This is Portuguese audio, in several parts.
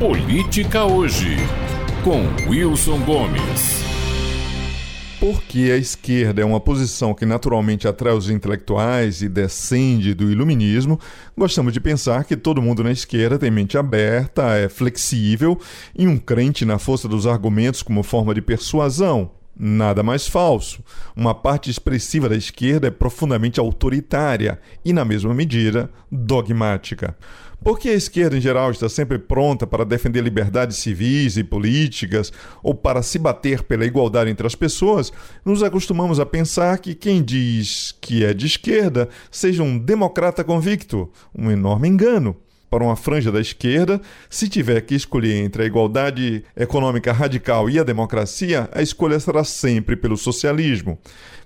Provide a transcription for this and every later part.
Política Hoje, com Wilson Gomes. Porque a esquerda é uma posição que naturalmente atrai os intelectuais e descende do iluminismo, gostamos de pensar que todo mundo na esquerda tem mente aberta, é flexível e um crente na força dos argumentos como forma de persuasão. Nada mais falso. Uma parte expressiva da esquerda é profundamente autoritária e, na mesma medida, dogmática. Porque a esquerda, em geral, está sempre pronta para defender liberdades civis e políticas ou para se bater pela igualdade entre as pessoas, nos acostumamos a pensar que quem diz que é de esquerda seja um democrata convicto. Um enorme engano para uma franja da esquerda, se tiver que escolher entre a igualdade econômica radical e a democracia, a escolha será sempre pelo socialismo.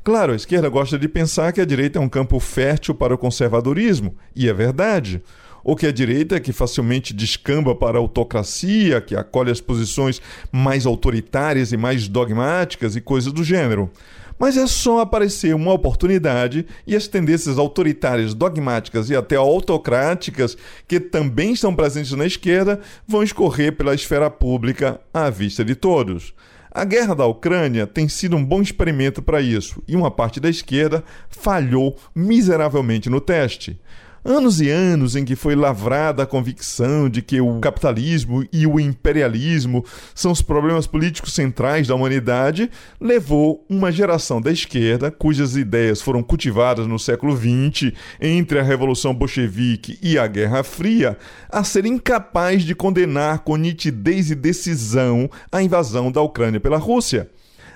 Claro, a esquerda gosta de pensar que a direita é um campo fértil para o conservadorismo, e é verdade ou que a direita, que facilmente descamba para a autocracia, que acolhe as posições mais autoritárias e mais dogmáticas e coisas do gênero. Mas é só aparecer uma oportunidade e as tendências autoritárias, dogmáticas e até autocráticas, que também estão presentes na esquerda, vão escorrer pela esfera pública à vista de todos. A guerra da Ucrânia tem sido um bom experimento para isso, e uma parte da esquerda falhou miseravelmente no teste. Anos e anos em que foi lavrada a convicção de que o capitalismo e o imperialismo são os problemas políticos centrais da humanidade, levou uma geração da esquerda, cujas ideias foram cultivadas no século XX, entre a Revolução Bolchevique e a Guerra Fria, a ser incapaz de condenar com nitidez e decisão a invasão da Ucrânia pela Rússia.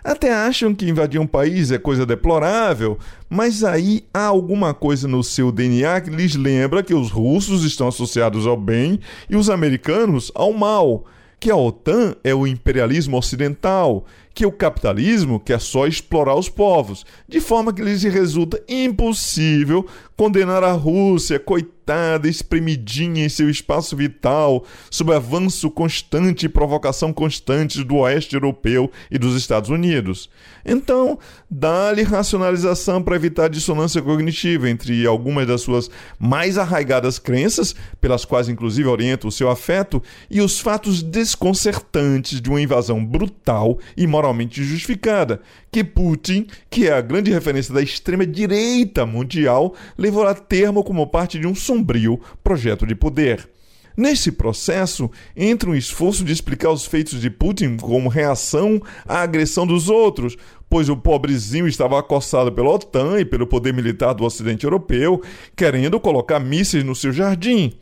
Até acham que invadir um país é coisa deplorável, mas aí há alguma coisa no seu DNA que lhes lembra que os russos estão associados ao bem e os americanos ao mal, que a OTAN é o imperialismo ocidental, que o capitalismo quer só explorar os povos, de forma que lhes resulta impossível condenar a Rússia, coitada espremidinha em seu espaço vital, sob avanço constante e provocação constante do oeste europeu e dos Estados Unidos. Então, dá-lhe racionalização para evitar dissonância cognitiva entre algumas das suas mais arraigadas crenças, pelas quais inclusive orienta o seu afeto, e os fatos desconcertantes de uma invasão brutal e moralmente justificada, que Putin, que é a grande referência da extrema-direita mundial, levou a termo como parte de um sombrio projeto de poder. Nesse processo, entra um esforço de explicar os feitos de Putin como reação à agressão dos outros, pois o pobrezinho estava acossado pela OTAN e pelo poder militar do Ocidente Europeu, querendo colocar mísseis no seu jardim.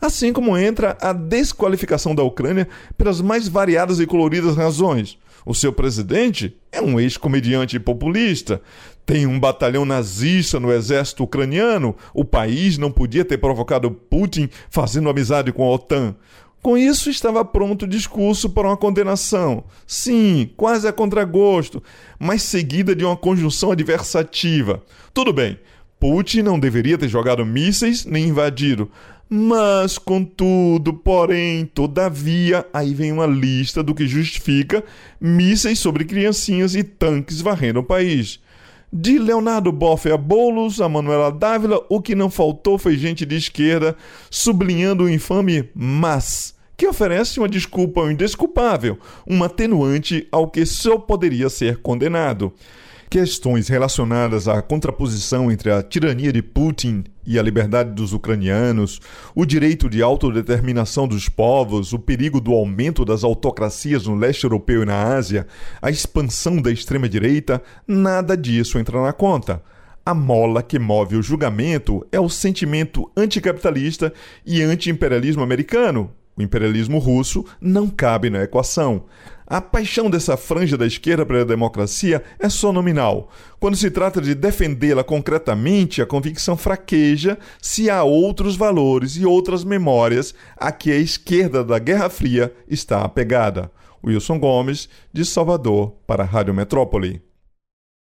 Assim como entra a desqualificação da Ucrânia pelas mais variadas e coloridas razões. O seu presidente é um ex-comediante populista. Tem um batalhão nazista no exército ucraniano. O país não podia ter provocado Putin fazendo amizade com a OTAN. Com isso, estava pronto o discurso para uma condenação. Sim, quase a contragosto, mas seguida de uma conjunção adversativa. Tudo bem, Putin não deveria ter jogado mísseis nem invadido, mas, contudo, porém, todavia, aí vem uma lista do que justifica mísseis sobre criancinhas e tanques varrendo o país. De Leonardo Boff a Boulos, a Manuela Dávila, o que não faltou foi gente de esquerda sublinhando o infame mas, que oferece uma desculpa ao indesculpável, um atenuante ao que só poderia ser condenado. Questões relacionadas à contraposição entre a tirania de Putin e a liberdade dos ucranianos, o direito de autodeterminação dos povos, o perigo do aumento das autocracias no leste europeu e na Ásia, a expansão da extrema-direita, nada disso entra na conta. A mola que move o julgamento é o sentimento anticapitalista e anti-imperialismo americano, o imperialismo russo não cabe na equação. A paixão dessa franja da esquerda pela democracia é só nominal. Quando se trata de defendê-la concretamente, a convicção fraqueja se há outros valores e outras memórias a que a esquerda da Guerra Fria está apegada. Wilson Gomes, de Salvador, para a Rádio Metrópole.